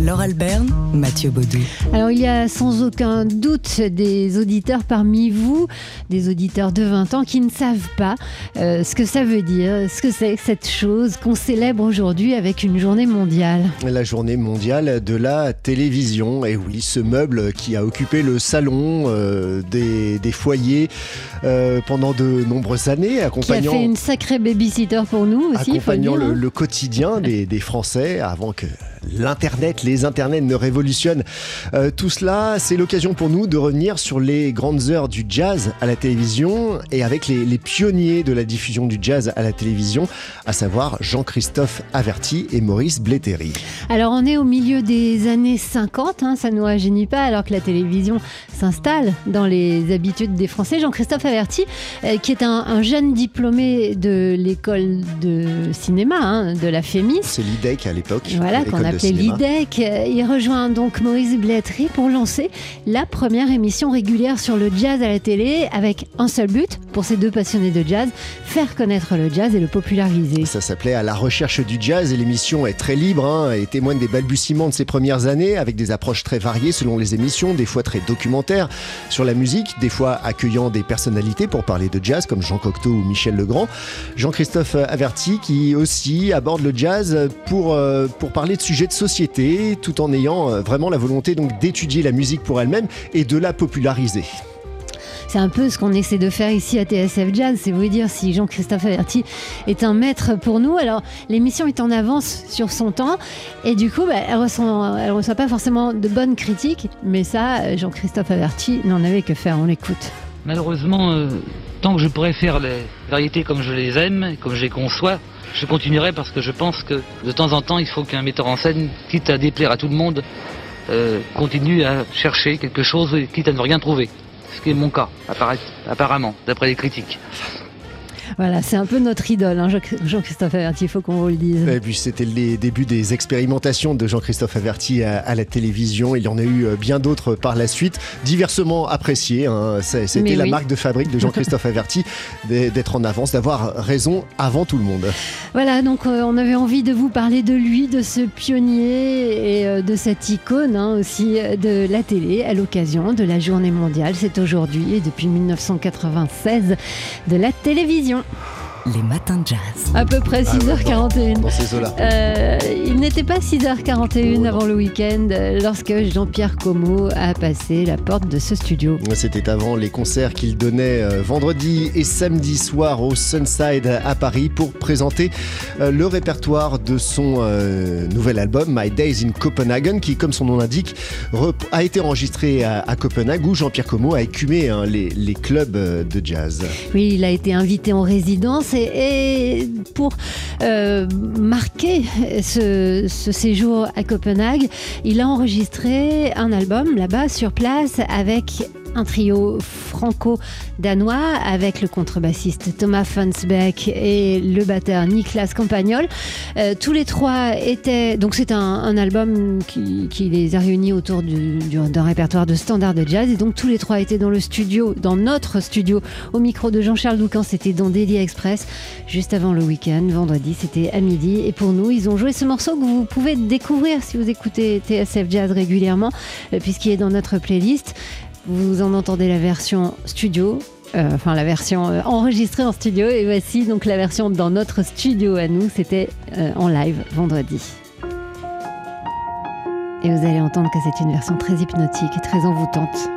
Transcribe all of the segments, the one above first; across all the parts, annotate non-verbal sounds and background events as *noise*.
Laure Alberne, Mathieu Baudou. Alors il y a sans aucun doute des auditeurs parmi vous, des auditeurs de 20 ans qui ne savent pas euh, ce que ça veut dire, ce que c'est cette chose qu'on célèbre aujourd'hui avec une journée mondiale. La journée mondiale de la télévision. Et oui, ce meuble qui a occupé le salon euh, des, des, foyers euh, pendant de nombreuses années, accompagnant... Qui a fait une sacrée babysitter pour nous aussi. Accompagnant le, hein. le, quotidien des, des Français avant que l'Internet, les Internets ne révolutionnent euh, tout cela. C'est l'occasion pour nous de revenir sur les grandes heures du jazz à la télévision et avec les, pionniers de la diffusion du jazz à la télévision, à savoir Jean-Christophe Averti et Maurice Blétéry. Alors on est au milieu des années 50, hein, ça ne nous rajeunit pas alors que la télévision s'installe dans les habitudes des Français. Jean-Christophe Averti, euh, qui est un, jeune diplômé de l'école de cinéma, hein, de la FEMIS. C'est l'IDEC à l'époque. Voilà, qu'on appelait l'IDEC. Il rejoint donc Maurice Blétry pour lancer la première émission régulière sur le jazz à la télé avec un seul but pour ces deux passionnés de jazz, faire connaître le jazz et le populariser. Ça s'appelait À la recherche du jazz et l'émission est très libre hein, et témoigne des balbutiements de ses premières années avec des approches très variées selon les émissions, des fois très documentaires sur la musique, des fois accueillant des personnalités pour parler de jazz comme Jean Cocteau ou Michel Legrand. Jean-Christophe Averti qui aussi aborde le jazz pour, euh, pour parler de sujets de société tout en ayant euh, vraiment la volonté donc d'étudier la musique pour elle-même et de la populariser. C'est un peu ce qu'on essaie de faire ici à TSF Jazz, c'est vous dire si Jean-Christophe Averti est un maître pour nous. Alors l'émission est en avance sur son temps et du coup bah, elle ne reçoit pas forcément de bonnes critiques, mais ça Jean-Christophe Averti n'en avait que faire, on l'écoute. Malheureusement, euh, tant que je pourrais faire les variétés comme je les aime, comme je les conçois, je continuerai parce que je pense que de temps en temps, il faut qu'un metteur en scène, quitte à déplaire à tout le monde, euh, continue à chercher quelque chose, quitte à ne rien trouver. Ce qui est mon cas, apparemment, d'après les critiques. Voilà, c'est un peu notre idole, hein, Jean-Christophe Averti, il faut qu'on vous le dise. Et puis c'était les débuts des expérimentations de Jean-Christophe Averti à, la télévision. Il y en a eu euh, bien d'autres par la suite, diversement appréciés. Hein. C'était la marque de fabrique de Jean-Christophe *laughs* Averti d'être en avance, d'avoir raison avant tout le monde. Voilà, donc euh, on avait envie de vous parler de lui, de ce pionnier et euh, de cette icône hein, aussi de la télé à l'occasion de la journée mondiale. C'est aujourd'hui et depuis 1996 de la télévision. don't Les matins de jazz. À peu près 6h41. Ah dans ces eaux-là. Euh, il n'était pas 6h41 avant le week-end euh, lorsque Jean-Pierre Como a passé la porte de ce studio. C'était avant les concerts qu'il donnait euh, vendredi et samedi soir au Sunside à Paris pour présenter le répertoire de son nouvel album My Days in Copenhagen qui, comme son nom l'indique, a été enregistré à, Copenhague où Jean-Pierre Como a écumé hein, les, les clubs de jazz. Oui, il a été invité en résidence et, pour euh, marquer ce, ce, séjour à Copenhague, il a enregistré un album là-bas sur place avec un trio franco-danois avec le contrebassiste Thomas Fansbeck et le batteur Niklas Campagnol. Euh, tous les trois étaient. Donc, c'est un, album qui, les a réunis autour d'un répertoire de standards de jazz. Et donc, tous les trois étaient dans le studio, dans notre studio, au micro de Jean-Charles Doucan. C'était dans Daily Express, juste avant le week-end, vendredi. C'était à midi. Et pour nous, ils ont joué ce morceau que vous pouvez découvrir si vous écoutez TSF Jazz régulièrement, euh, puisqu'il est dans notre playlist. Vous en entendez la version studio, euh, enfin la version euh, enregistrée en studio, et voici donc la version dans notre studio à nous, c'était euh, en live vendredi. Et vous allez entendre que c'est une version très hypnotique et très envoûtante.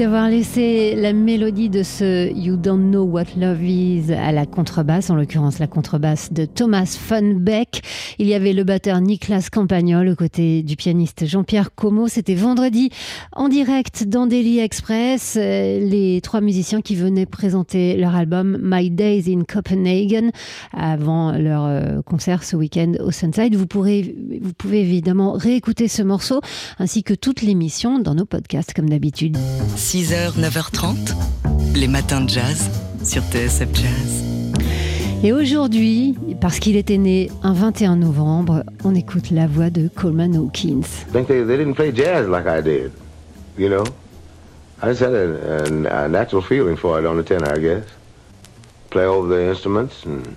D'avoir laissé la mélodie de ce You Don't Know What Love Is à la contrebasse, en l'occurrence la contrebasse de Thomas Funbeck. Il y avait le batteur Niklas Campagnol aux côtés du pianiste Jean-Pierre Como. C'était vendredi en direct dans Daily Express. Euh, les trois musiciens qui venaient présenter leur album My Days in Copenhagen avant leur euh, concert ce week-end au Sunside. Vous pouvez évidemment réécouter ce morceau ainsi que toute l'émission dans nos podcasts comme d'habitude. 6h, 9h30, les matins de jazz sur TSF Jazz. Et aujourd'hui, parce qu'il était né un 21 novembre, on écoute la voix de Coleman Hawkins. I think they, they didn't play jazz like I did, you know? I just had a, a, a natural feeling for it on the tenor, I guess. Play over the instruments and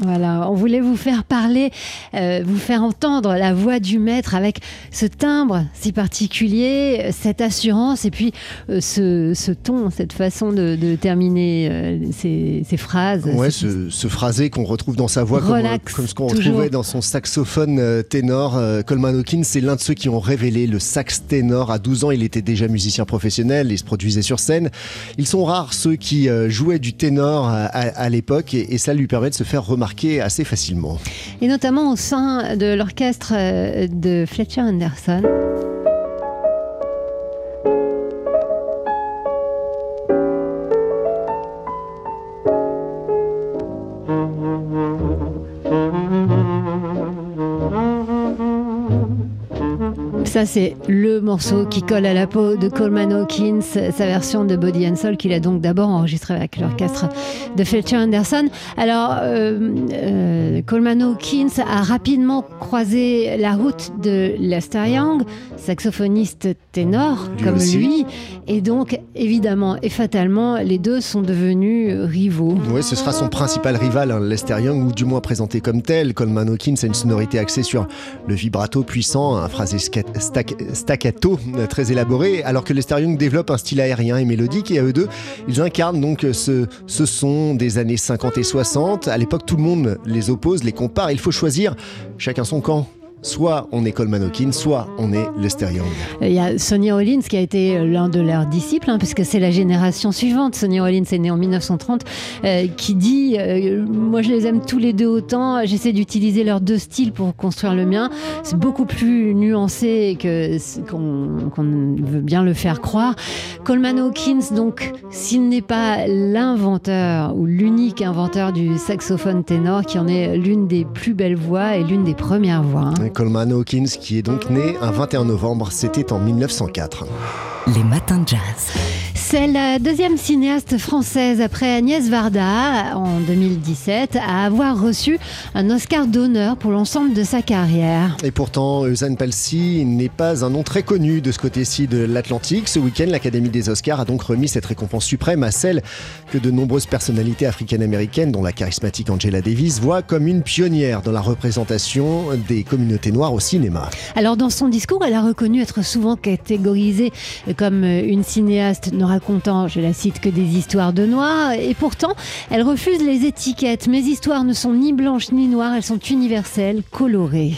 Voilà, on voulait vous faire parler, euh, vous faire entendre la voix du maître avec ce timbre si particulier, euh, cette assurance et puis euh, ce, ce ton, cette façon de, de terminer euh, ces, ces phrases. Ouais, ce, ce phrasé qu'on retrouve dans sa voix, comme, Relax, comme ce qu'on retrouvait dans son saxophone euh, ténor. Euh, Coleman Hawkins, c'est l'un de ceux qui ont révélé le sax ténor. À 12 ans, il était déjà musicien professionnel et se produisait sur scène. Ils sont rares ceux qui euh, du ténor à l'époque et, et ça lui permet de se faire remarquer assez facilement. Et notamment au sein de l'orchestre euh, de Fletcher Anderson. Ça, c'est le morceau qui colle à la peau de Coleman Hawkins, sa version de Body and Soul qu'il a donc d'abord enregistré avec l'orchestre de Fletcher Anderson. Alors, euh, euh, Coleman Hawkins a rapidement croisé la route de Lester Young, saxophoniste ténor Lui comme aussi. lui, et donc évidemment et fatalement, les deux sont devenus rivaux. Ouais, ce sera son principal rival, hein, Lester Young, ou du moins présenté comme tel. Coleman Hawkins a une sonorité axée sur le vibrato puissant, un phrasé staccato euh, très élaboré, alors que Lester Young développe un style aérien et mélodique, et à eux deux, ils incarnent donc ce, ce son des années 50 et 60. À l'époque, tout le monde les oppose, les compare, il faut choisir chacun son camp. Soit on est Coleman Hawkins, soit on est Lester Young. Il y a Sonny Rollins qui a été l'un de leurs disciples, hein, puisque c'est la génération suivante. Sonny Rollins est né en 1930, euh, qui dit euh, Moi, je les aime tous les deux autant. J'essaie d'utiliser leurs deux styles pour construire le mien. C'est beaucoup plus nuancé que qu'on veut bien le faire croire. Coleman Hawkins, donc, s'il n'est pas l'inventeur ou l'unique inventeur du saxophone ténor, qui en est l'une des plus belles voix et l'une des premières voix. hein. Coleman Hawkins, qui est donc né un 21 novembre, c'était en 1904. Les matins de jazz. C'est la deuxième cinéaste française après Agnès Varda en 2017 à avoir reçu un Oscar d'honneur pour l'ensemble de sa carrière. Et pourtant, Eusanne Palsy n'est pas un nom très connu de ce côté-ci de l'Atlantique. Ce week-end, l'Académie des Oscars a donc remis cette récompense suprême à celle que de nombreuses personnalités africaines-américaines, dont la charismatique Angela Davis, voient comme une pionnière dans la représentation des communautés noires au cinéma. Alors dans son discours, elle a reconnu être souvent catégorisée comme une cinéaste ne racontant, je la cite, que des histoires de noirs. Et pourtant, elle refuse les étiquettes. Mes histoires ne sont ni blanches ni noires, elles sont universelles, colorées.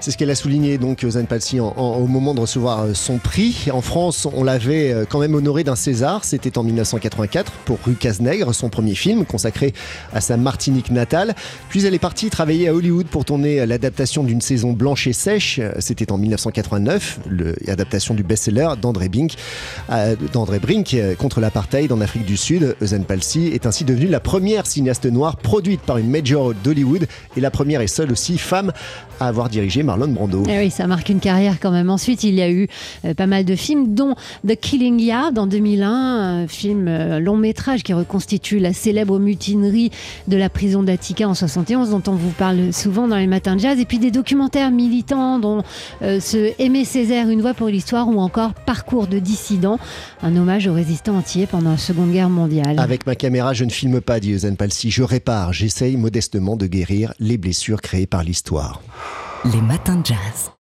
C'est ce qu'elle a souligné donc Eusanne Palsy au moment de recevoir euh, son prix. En France, on l'avait euh, quand même honoré d'un César. C'était en 1984 pour Rue Casse-Nègre, son premier film consacré à sa Martinique natale. Puis elle est partie travailler à Hollywood pour tourner euh, l'adaptation d'une saison blanche et sèche. C'était en 1989, l'adaptation du best-seller d'André Brink, euh, contre l'apartheid en Afrique du Sud. Eusanne Palsy est ainsi devenue la première cinéaste noire produite par une major d'Hollywood et la première et seule aussi femme à avoir dirigé Marlon Brando. Eh oui, ça marque une carrière quand même. Ensuite, il y a eu euh, pas mal de films, dont The Killing Yard en 2001, un film euh, long métrage qui reconstitue la célèbre mutinerie de la prison d'Attica en 71, dont on vous parle souvent dans les matins de jazz, et puis des documentaires militants, dont euh, ce Aimé Césaire, une voix pour l'histoire, ou encore Parcours de dissident, un hommage aux résistants entiers pendant la Seconde Guerre mondiale. Avec ma caméra, je ne filme pas, dit Eusanne Palsy. Je répare, j'essaye modestement de guérir les blessures créées par l'histoire. Les matins de jazz.